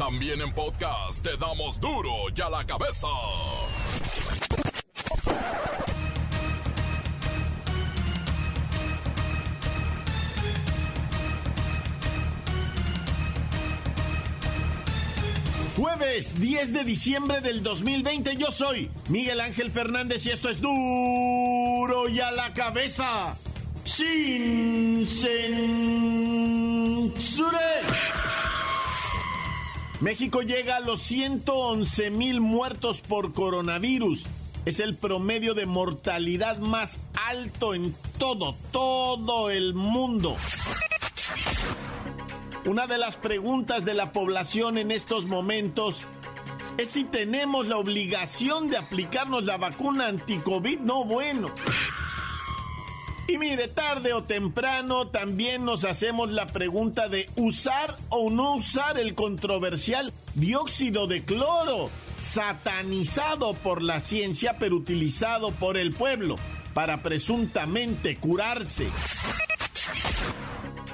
También en podcast te damos duro y a la cabeza. Jueves 10 de diciembre del 2020 yo soy Miguel Ángel Fernández y esto es duro y a la cabeza. Sin censura. México llega a los 111 mil muertos por coronavirus. Es el promedio de mortalidad más alto en todo, todo el mundo. Una de las preguntas de la población en estos momentos es si tenemos la obligación de aplicarnos la vacuna anti-COVID. No, bueno. Y mire, tarde o temprano también nos hacemos la pregunta de usar o no usar el controversial dióxido de cloro, satanizado por la ciencia pero utilizado por el pueblo para presuntamente curarse.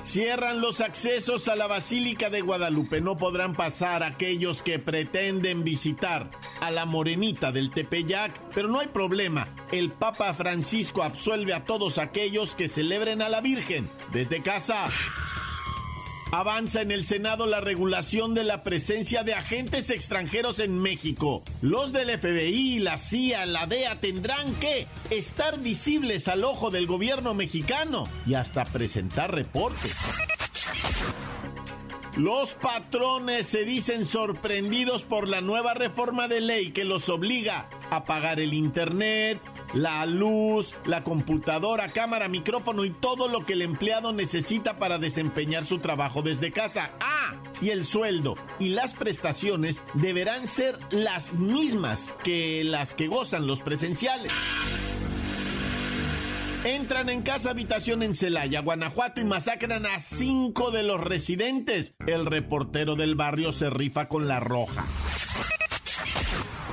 Cierran los accesos a la Basílica de Guadalupe. No podrán pasar aquellos que pretenden visitar a la Morenita del Tepeyac, pero no hay problema. El Papa Francisco absuelve a todos aquellos que celebren a la Virgen desde casa. Avanza en el Senado la regulación de la presencia de agentes extranjeros en México. Los del FBI, la CIA, la DEA tendrán que estar visibles al ojo del gobierno mexicano y hasta presentar reportes. Los patrones se dicen sorprendidos por la nueva reforma de ley que los obliga a pagar el Internet, la luz, la computadora, cámara, micrófono y todo lo que el empleado necesita para desempeñar su trabajo desde casa. Ah, y el sueldo y las prestaciones deberán ser las mismas que las que gozan los presenciales. Entran en casa habitación en Celaya, Guanajuato y masacran a cinco de los residentes. El reportero del barrio se rifa con la roja.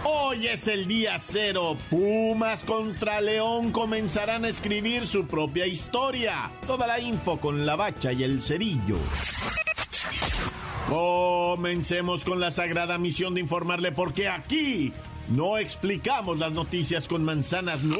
Hoy es el día cero. Pumas contra León comenzarán a escribir su propia historia. Toda la info con la bacha y el cerillo. Comencemos con la sagrada misión de informarle porque aquí no explicamos las noticias con manzanas, no.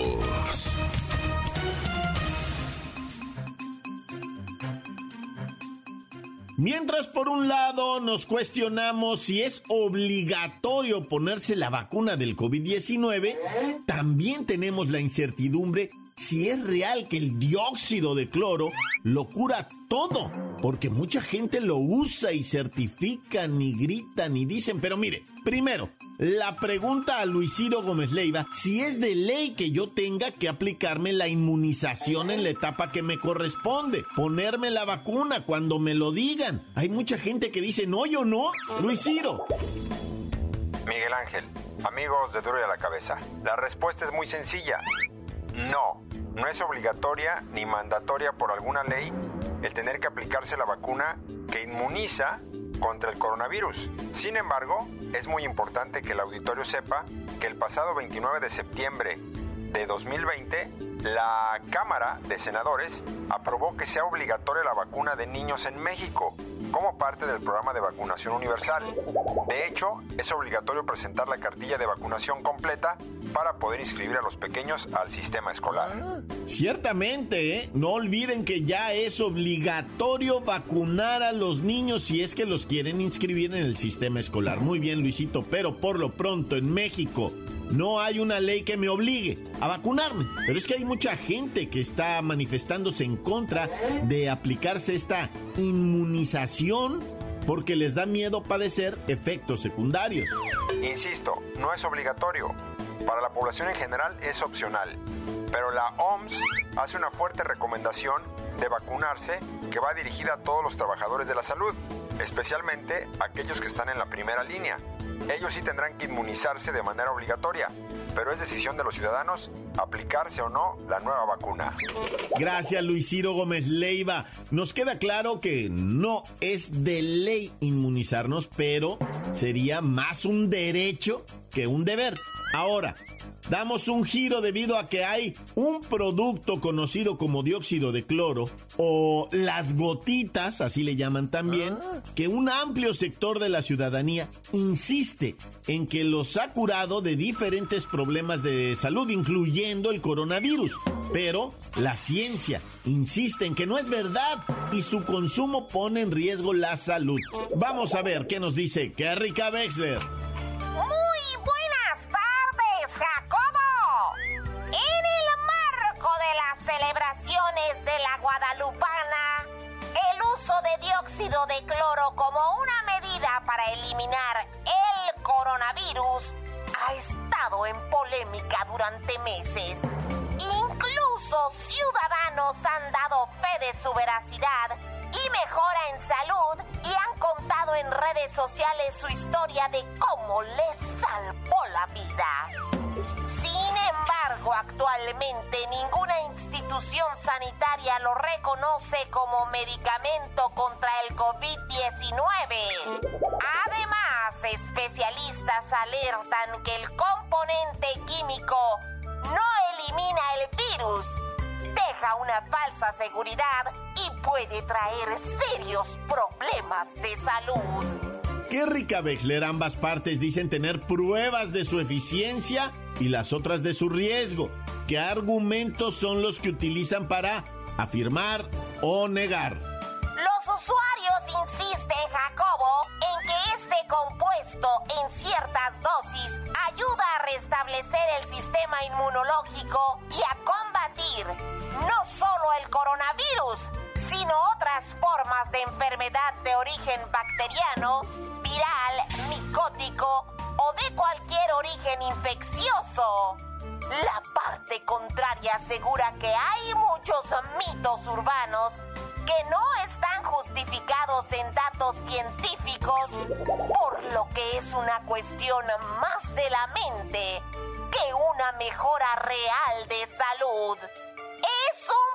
Mientras por un lado nos cuestionamos si es obligatorio ponerse la vacuna del COVID-19, también tenemos la incertidumbre si es real que el dióxido de cloro lo cura todo, porque mucha gente lo usa y certifican y gritan y dicen, pero mire, primero, la pregunta a Luis Ciro Gómez Leiva si es de ley que yo tenga que aplicarme la inmunización en la etapa que me corresponde, ponerme la vacuna cuando me lo digan. Hay mucha gente que dice, no, yo no, Luis Ciro. Miguel Ángel, amigos de Duro y a la Cabeza, la respuesta es muy sencilla. No, no es obligatoria ni mandatoria por alguna ley el tener que aplicarse la vacuna que inmuniza contra el coronavirus. Sin embargo, es muy importante que el auditorio sepa que el pasado 29 de septiembre de 2020, la Cámara de Senadores aprobó que sea obligatoria la vacuna de niños en México como parte del programa de vacunación universal. De hecho, es obligatorio presentar la cartilla de vacunación completa para poder inscribir a los pequeños al sistema escolar. Ciertamente, ¿eh? no olviden que ya es obligatorio vacunar a los niños si es que los quieren inscribir en el sistema escolar. Muy bien, Luisito, pero por lo pronto en México no hay una ley que me obligue a vacunarme. Pero es que hay mucha gente que está manifestándose en contra de aplicarse esta inmunización porque les da miedo padecer efectos secundarios. Insisto, no es obligatorio. Para la población en general es opcional. pero la OMS hace una fuerte recomendación de vacunarse que va dirigida a todos los trabajadores de la salud, especialmente aquellos que están en la primera línea. Ellos sí tendrán que inmunizarse de manera obligatoria, pero es decisión de los ciudadanos aplicarse o no la nueva vacuna. Gracias Luis Ciro Gómez Leiva. Nos queda claro que no es de ley inmunizarnos, pero sería más un derecho que un deber. Ahora, damos un giro debido a que hay un producto conocido como dióxido de cloro o las gotitas, así le llaman también, ah. que un amplio sector de la ciudadanía insiste en que los ha curado de diferentes problemas de salud, incluyendo el coronavirus. Pero la ciencia insiste en que no es verdad y su consumo pone en riesgo la salud. Vamos a ver qué nos dice Kerrika Wexler. De cloro como una medida para eliminar el coronavirus ha estado en polémica durante meses. Incluso ciudadanos han dado fe de su veracidad y mejora en salud y han contado en redes sociales su historia de cómo les salvó la vida. Actualmente ninguna institución sanitaria lo reconoce como medicamento contra el COVID-19. Además, especialistas alertan que el componente químico no elimina el virus, deja una falsa seguridad y puede traer serios problemas de salud. Qué rica ambas partes dicen tener pruebas de su eficiencia y las otras de su riesgo. ¿Qué argumentos son los que utilizan para afirmar o negar? Los usuarios insisten, Jacobo, en que este compuesto en ciertas dosis ayuda a restablecer el sistema inmunológico y a combatir no solo el coronavirus, sino otras formas de enfermedad de origen bacteriano viral, micótico de cualquier origen infeccioso. La parte contraria asegura que hay muchos mitos urbanos que no están justificados en datos científicos, por lo que es una cuestión más de la mente que una mejora real de salud. ¡Es!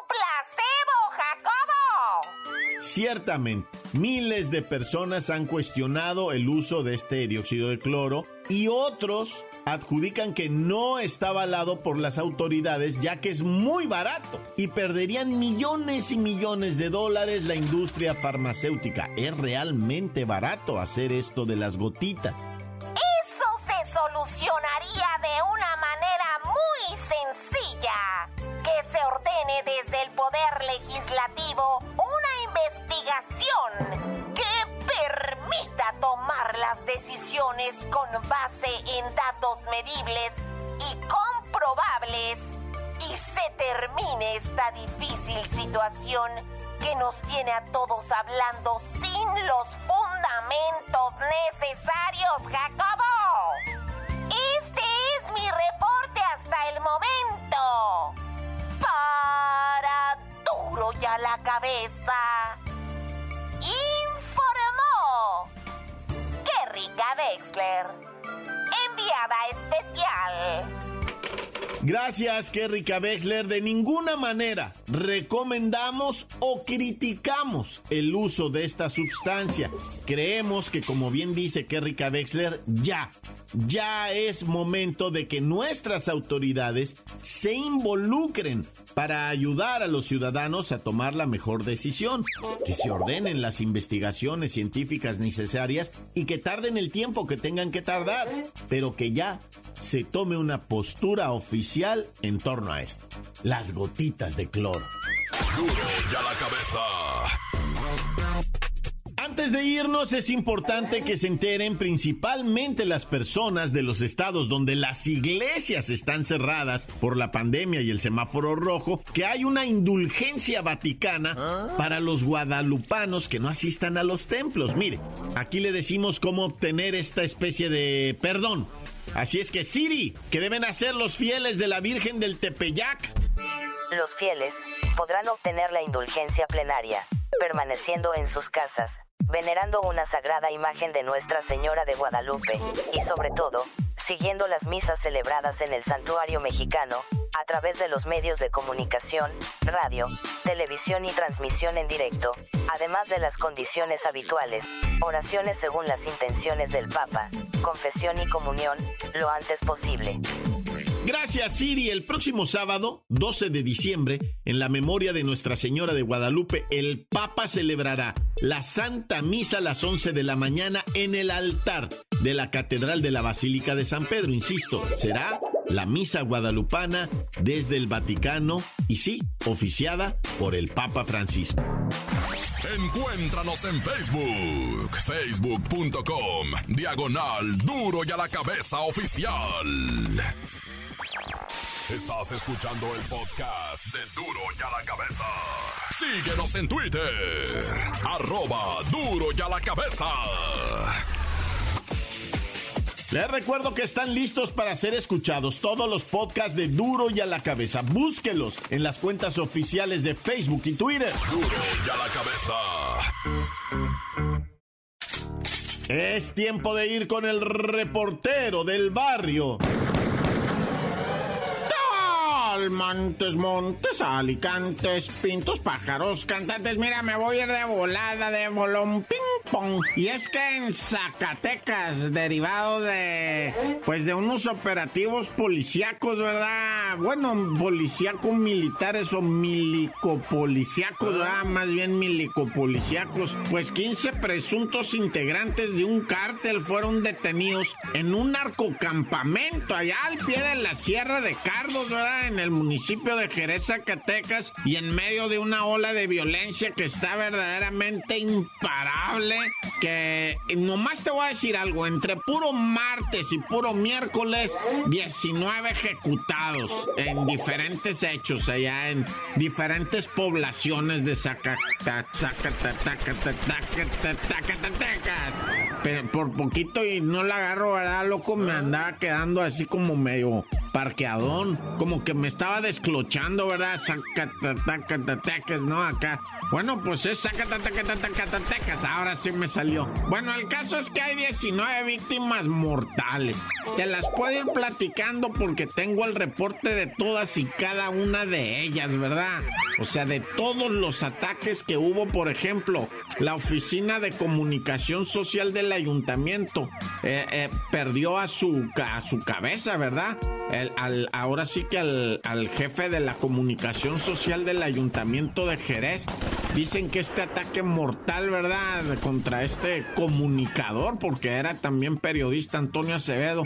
Ciertamente Miles de personas han cuestionado el uso de este dióxido de cloro y otros adjudican que no está avalado por las autoridades ya que es muy barato y perderían millones y millones de dólares la industria farmacéutica. Es realmente barato hacer esto de las gotitas. Eso se solucionaría de una manera muy sencilla. Que se ordene desde el poder legislativo que permita tomar las decisiones con base en datos medibles y comprobables y se termine esta difícil situación que nos tiene a todos hablando sin los fundamentos necesarios, Jacobo. Este es mi reporte hasta el momento. Para duro ya la cabeza. Wexler. Enviada especial. Gracias, Kerrika Wexler. De ninguna manera recomendamos o criticamos el uso de esta sustancia. Creemos que, como bien dice Kerrika Wexler, ya, ya es momento de que nuestras autoridades se involucren para ayudar a los ciudadanos a tomar la mejor decisión, que se ordenen las investigaciones científicas necesarias y que tarden el tiempo que tengan que tardar, pero que ya se tome una postura oficial en torno a esto. Las gotitas de cloro. ya la cabeza. Antes de irnos es importante que se enteren principalmente las personas de los estados donde las iglesias están cerradas por la pandemia y el semáforo rojo que hay una indulgencia vaticana para los guadalupanos que no asistan a los templos. Mire, aquí le decimos cómo obtener esta especie de perdón. Así es que Siri, que deben hacer los fieles de la Virgen del Tepeyac? los fieles podrán obtener la indulgencia plenaria, permaneciendo en sus casas, venerando una sagrada imagen de Nuestra Señora de Guadalupe, y sobre todo, siguiendo las misas celebradas en el santuario mexicano, a través de los medios de comunicación, radio, televisión y transmisión en directo, además de las condiciones habituales, oraciones según las intenciones del Papa, confesión y comunión, lo antes posible. Gracias, Siri. El próximo sábado, 12 de diciembre, en la memoria de Nuestra Señora de Guadalupe, el Papa celebrará la Santa Misa a las 11 de la mañana en el altar de la Catedral de la Basílica de San Pedro. Insisto, será la Misa Guadalupana desde el Vaticano y sí, oficiada por el Papa Francisco. Encuéntranos en Facebook, facebook.com, diagonal duro y a la cabeza oficial. Estás escuchando el podcast de Duro y a la Cabeza. Síguenos en Twitter. Arroba Duro y a la Cabeza. Les recuerdo que están listos para ser escuchados todos los podcasts de Duro y a la Cabeza. Búsquelos en las cuentas oficiales de Facebook y Twitter. Duro y a la Cabeza. Es tiempo de ir con el reportero del barrio. Montes, montes, alicantes, pintos, pájaros, cantantes. Mira, me voy a ir de volada, de bolón, ping pong. Y es que en Zacatecas, derivado de, pues de unos operativos policíacos, ¿verdad? Bueno, policíacos militares o milicopolicíacos, ¿verdad? Más bien milicopolicíacos. Pues 15 presuntos integrantes de un cártel fueron detenidos en un narcocampamento allá al pie de la Sierra de Cardos, ¿verdad? En el municipio de Jerez, Zacatecas, y en medio de una ola de violencia que está verdaderamente imparable, que nomás te voy a decir algo, entre puro martes y puro miércoles, 19 ejecutados en diferentes hechos allá en diferentes poblaciones de Zacatecas. Pero por poquito y no la agarro, ¿verdad, loco? Me andaba quedando así como medio parqueadón, como que me estaba desclochando, ¿verdad? Zacatecas, ¿no? Acá. Bueno, pues es Zacatecas, ahora sí me salió. Bueno, el caso es que hay 19 víctimas mortales. Te las puedo ir platicando porque tengo el reporte de todas y cada una de ellas, ¿verdad? O sea, de todos los ataques que hubo, por ejemplo, la oficina de comunicación social del ayuntamiento eh, eh, perdió a su, a su cabeza, ¿verdad? El, al, ahora sí que al, al jefe de la comunicación social del ayuntamiento de Jerez. Dicen que este ataque mortal, ¿verdad? Contra este comunicador, porque era también periodista Antonio Acevedo.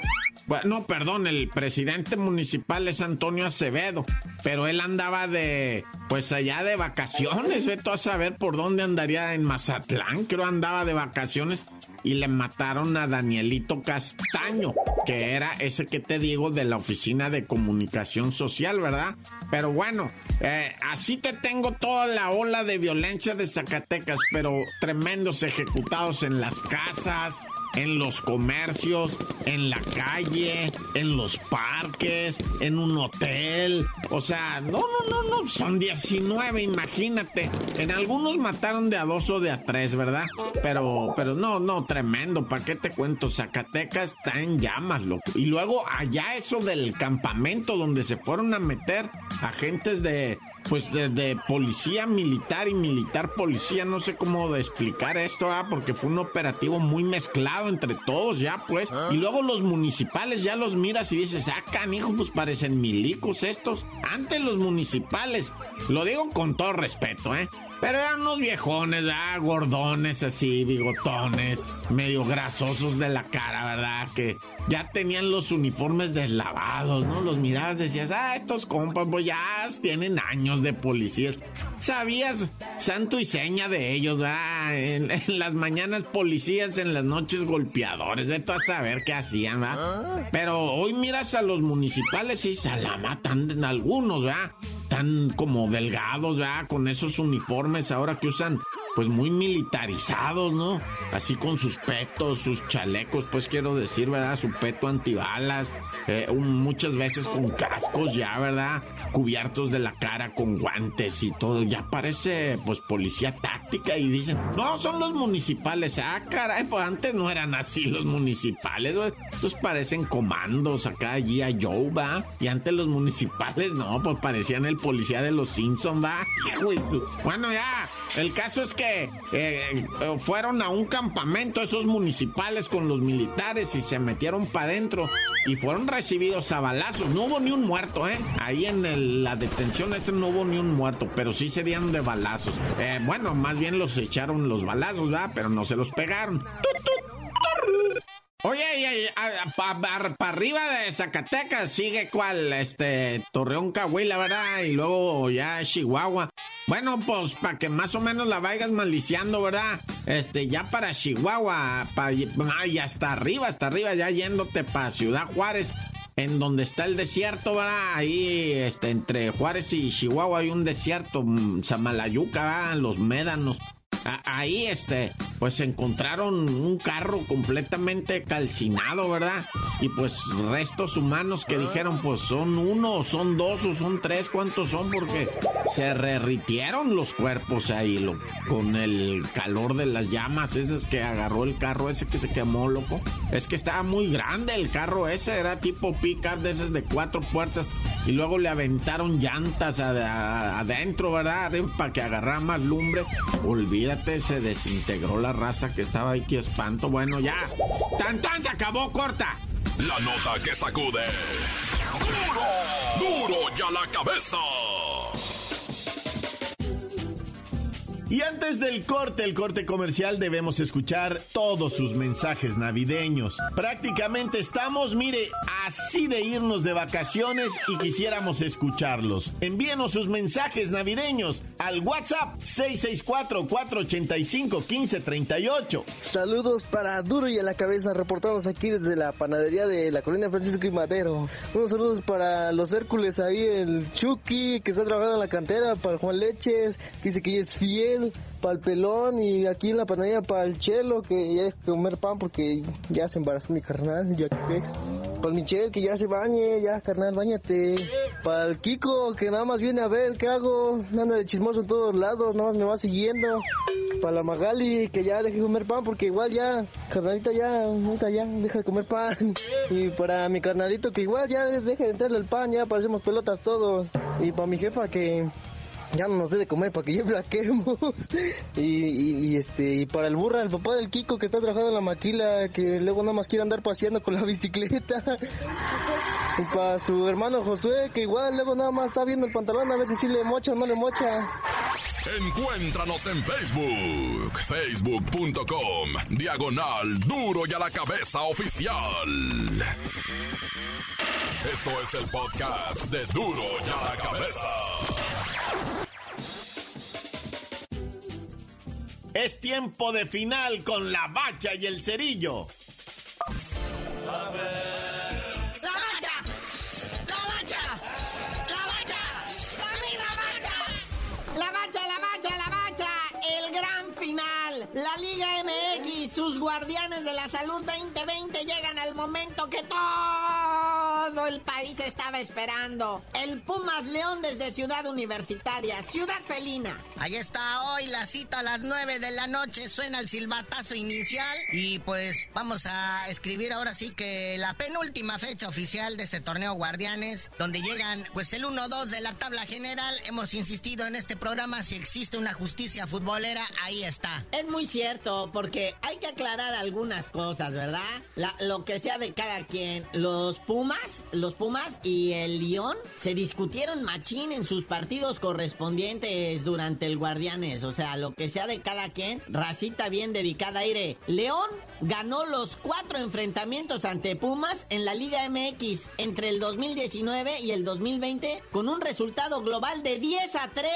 Bueno, perdón, el presidente municipal es Antonio Acevedo, pero él andaba de, pues allá de vacaciones, veto a saber por dónde andaría en Mazatlán, creo andaba de vacaciones y le mataron a Danielito Castaño, que era ese que te digo de la oficina de comunicación social, ¿verdad? Pero bueno, eh, así te tengo toda la ola de violencia de Zacatecas, pero tremendos ejecutados en las casas, en los comercios, en la calle, en los parques, en un hotel. O sea, no, no, no, no, son 19, imagínate. En algunos mataron de a dos o de a tres, ¿verdad? Pero, pero no, no, tremendo. ¿Para qué te cuento? Zacatecas está en llamas, loco. Y luego allá eso del campamento donde se fueron a meter agentes de pues de, policía militar y militar policía, no sé cómo explicar esto, ¿ah? porque fue un operativo muy mezclado entre todos ya, pues. Y luego los municipales ya los miras y dices, ah, canijo, pues parecen milicos estos. Antes los municipales, lo digo con todo respeto, ¿eh? Pero eran unos viejones, ¿verdad? Gordones así, bigotones, medio grasosos de la cara, ¿verdad? Que ya tenían los uniformes deslavados, ¿no? Los mirabas, decías, ah, estos compas, pues ya tienen años de policías. Sabías santo y seña de ellos, ¿verdad? En, las mañanas policías, en las noches golpeadores, de todo a saber qué hacían, ¿verdad? Pero hoy miras a los municipales y se la matan algunos, ¿verdad? Tan como delgados, ¿verdad? Con esos uniformes ahora que usan pues muy militarizados, ¿no? Así con sus petos, sus chalecos, pues quiero decir, ¿verdad? Su peto antibalas, eh, muchas veces con cascos ya, ¿verdad? Cubiertos de la cara con guantes y todo. Ya parece, pues, policía táctica y dicen, no, son los municipales. Ah, caray, pues antes no eran así los municipales, güey. Estos parecen comandos acá, allí a Joe, ¿va? Y antes los municipales, no, pues parecían el policía de los Simpsons, ¿va? Hijo Bueno, ya, el caso es que eh, fueron a un campamento esos municipales con los militares y se metieron para adentro y fueron recibidos a balazos. No hubo ni un muerto, ¿eh? Ahí en la detención este no hubo ni un muerto, pero sí se dieron de balazos. Eh, bueno, más bien los echaron los balazos, ¿verdad? Pero no se los pegaron. Oye, para arriba de Zacatecas sigue cuál, este, Torreón, Cahuila, ¿verdad? Y luego ya Chihuahua. Bueno, pues para que más o menos la vayas maliciando, ¿verdad? Este, ya para Chihuahua, para, y hasta arriba, hasta arriba, ya yéndote para Ciudad Juárez, en donde está el desierto, ¿verdad? Ahí, este, entre Juárez y Chihuahua hay un desierto, mm, Samalayuca, ¿verdad? Los médanos ahí, este, pues encontraron un carro completamente calcinado, ¿verdad? Y pues restos humanos que dijeron, pues son uno, son dos, o son tres, ¿cuántos son? Porque se derritieron los cuerpos ahí, lo, con el calor de las llamas, esas que agarró el carro ese que se quemó, loco. Es que estaba muy grande el carro ese, era tipo pick-up de esas de cuatro puertas. Y luego le aventaron llantas adentro, ¿verdad? Para que agarrara más lumbre. Olvida se desintegró la raza que estaba ahí, que espanto. Bueno, ya. ¡Tan, tan! Se acabó, corta. La nota que sacude. ¡Duro! ¡Duro ya la cabeza! Y antes del corte, el corte comercial, debemos escuchar todos sus mensajes navideños. Prácticamente estamos, mire, así de irnos de vacaciones y quisiéramos escucharlos. Envíenos sus mensajes navideños al WhatsApp 664-485-1538. Saludos para Duro y a la cabeza, reportados aquí desde la panadería de la colina Francisco y Madero. Unos saludos para los Hércules ahí, el Chucky, que está trabajando en la cantera, para Juan Leches, que dice que es fiel para el pelón y aquí en la panadería para el chelo que ya es comer pan porque ya se embarazó mi carnal, ya que Para el Michel que ya se bañe, ya carnal, bañate. Para el Kiko que nada más viene a ver qué hago, anda de chismoso en todos lados, nada más me va siguiendo. Para la Magali que ya deje de comer pan porque igual ya, carnalita ya, ya, deja de comer pan. Y para mi carnalito que igual ya deje de entrarle el pan, ya parecemos pelotas todos. Y para mi jefa que ya no nos dé de comer para que yo la y, y, este y para el burra, el papá del Kiko que está trabajando en la maquila, que luego nada más quiere andar paseando con la bicicleta. y para su hermano Josué, que igual luego nada más está viendo el pantalón a ver si le mocha o no le mocha. Encuéntranos en Facebook, facebook.com, diagonal duro y a la cabeza oficial. Esto es el podcast de duro y a la cabeza. Es tiempo de final con la bacha y el cerillo. La bacha, la bacha, la bacha, la mira bacha, la bacha, la bacha, la bacha, el gran final, la Liga MX, sus guardianes de la salud 2020 llegan al momento que todo el país estaba esperando. El Pumas León desde Ciudad Universitaria, Ciudad Felina. Ahí está hoy la cita a las 9 de la noche, suena el silbatazo inicial y pues vamos a escribir ahora sí que la penúltima fecha oficial de este torneo Guardianes, donde llegan pues el 1-2 de la tabla general. Hemos insistido en este programa, si existe una justicia futbolera, ahí está. Es muy cierto, porque hay que aclarar algunas cosas, ¿verdad? lo que sea de cada quien. Los Pumas los Pumas y el León se discutieron machín en sus partidos correspondientes durante el Guardianes. O sea, lo que sea de cada quien, racita bien dedicada aire. León ganó los cuatro enfrentamientos ante Pumas en la Liga MX entre el 2019 y el 2020 con un resultado global de 10 a 3.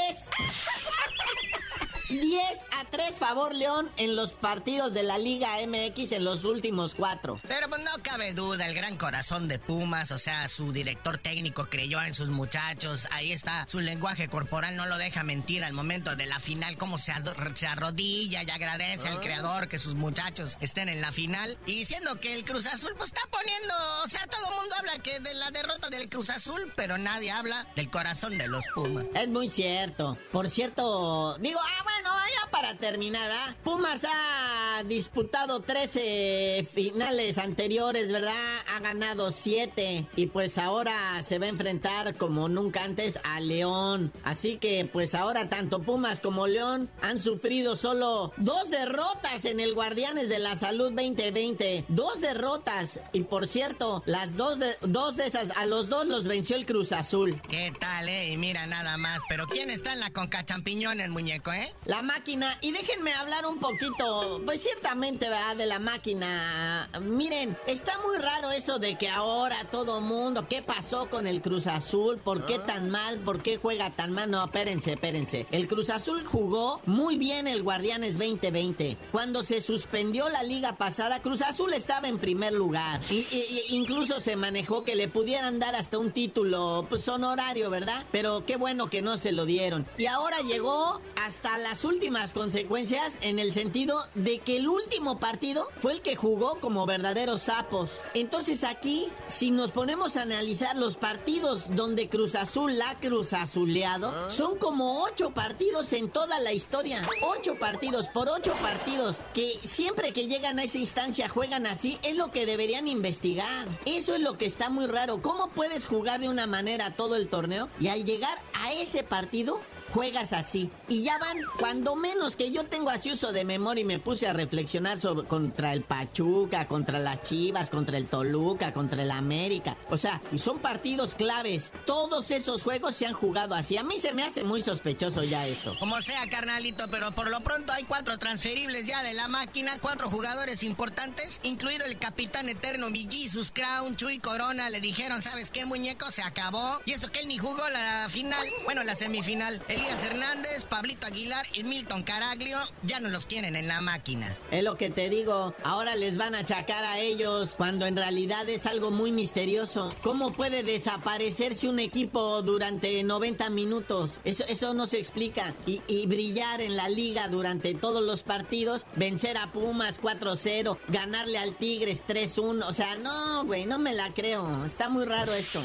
10 a 3 favor León en los partidos de la Liga MX en los últimos cuatro. Pero pues no cabe duda, el gran corazón de Pumas, o sea, su director técnico creyó en sus muchachos, ahí está, su lenguaje corporal no lo deja mentir al momento de la final, cómo se, se arrodilla y agradece al ah. creador que sus muchachos estén en la final. Y siendo que el Cruz Azul pues está poniendo, o sea, todo el mundo habla que de la derrota del Cruz Azul, pero nadie habla del corazón de los Pumas. Es muy cierto. Por cierto, digo, ah, bueno, ya para terminar, ¿ah? Pumas ha disputado 13 finales anteriores, ¿verdad? Ha ganado 7 y pues ahora se va a enfrentar como nunca antes a León. Así que pues ahora tanto Pumas como León han sufrido solo dos derrotas en el Guardianes de la Salud 2020. Dos derrotas y por cierto, las dos de, dos de esas, a los dos los venció el Cruz Azul. ¿Qué tal, eh? Y mira nada más, pero ¿quién está en la conca champiñones, muñeco, eh? La máquina. Y déjenme hablar un poquito, pues ciertamente, ¿verdad? De la máquina. Miren, está muy raro eso de que ahora todo mundo, ¿qué pasó con el Cruz Azul? ¿Por qué ah. tan mal? ¿Por qué juega tan mal? No, espérense, espérense. El Cruz Azul jugó muy bien el Guardianes 2020. Cuando se suspendió la liga pasada, Cruz Azul estaba en primer lugar. Y, incluso se manejó que le pudieran dar hasta un título pues, honorario, ¿verdad? Pero qué bueno que no se lo dieron. Y ahora llegó hasta las últimas consecuencias en el sentido de que el último partido fue el que jugó como verdaderos sapos. Entonces aquí, si nos ponemos a analizar los partidos donde Cruz Azul la Cruz Azuleado, ah. son como ocho partidos en toda la historia. Ocho partidos por ocho partidos que siempre que llegan a esa instancia juegan así, es lo que deberían investigar. Eso es lo que está muy raro. ¿Cómo puedes jugar de una manera todo el torneo y al llegar a ese partido juegas así. Y ya van, cuando menos que yo tengo así uso de memoria y me puse a reflexionar sobre contra el Pachuca, contra las Chivas, contra el Toluca, contra el América. O sea, son partidos claves. Todos esos juegos se han jugado así. A mí se me hace muy sospechoso ya esto. Como sea, carnalito, pero por lo pronto hay cuatro transferibles ya de la máquina, cuatro jugadores importantes, incluido el capitán eterno sus Crown, Chuy Corona. Le dijeron, ¿sabes qué, muñeco? Se acabó. Y eso que él ni jugó la final, bueno, la semifinal. El Hernández, Pablito Aguilar y Milton Caraglio ya no los quieren en la máquina. Es lo que te digo, ahora les van a achacar a ellos cuando en realidad es algo muy misterioso. ¿Cómo puede desaparecerse un equipo durante 90 minutos? Eso, eso no se explica. Y, y brillar en la liga durante todos los partidos, vencer a Pumas 4-0, ganarle al Tigres 3-1. O sea, no, güey, no me la creo. Está muy raro esto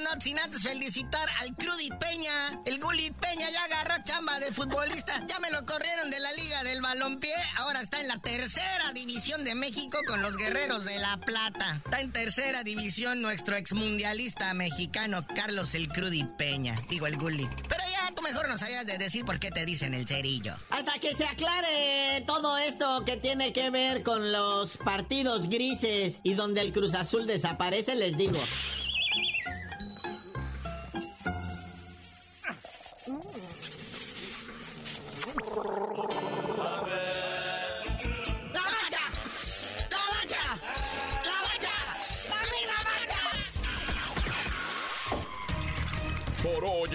no sin antes felicitar al Crudit Peña. El Gulit Peña ya agarró chamba de futbolista. Ya me lo corrieron de la Liga del Balompié. Ahora está en la tercera división de México con los Guerreros de la Plata. Está en tercera división nuestro exmundialista mexicano Carlos el Crudit Peña. Digo el Gulit. Pero ya tú mejor no sabías de decir por qué te dicen el cerillo. Hasta que se aclare todo esto que tiene que ver con los partidos grises y donde el Cruz Azul desaparece, les digo.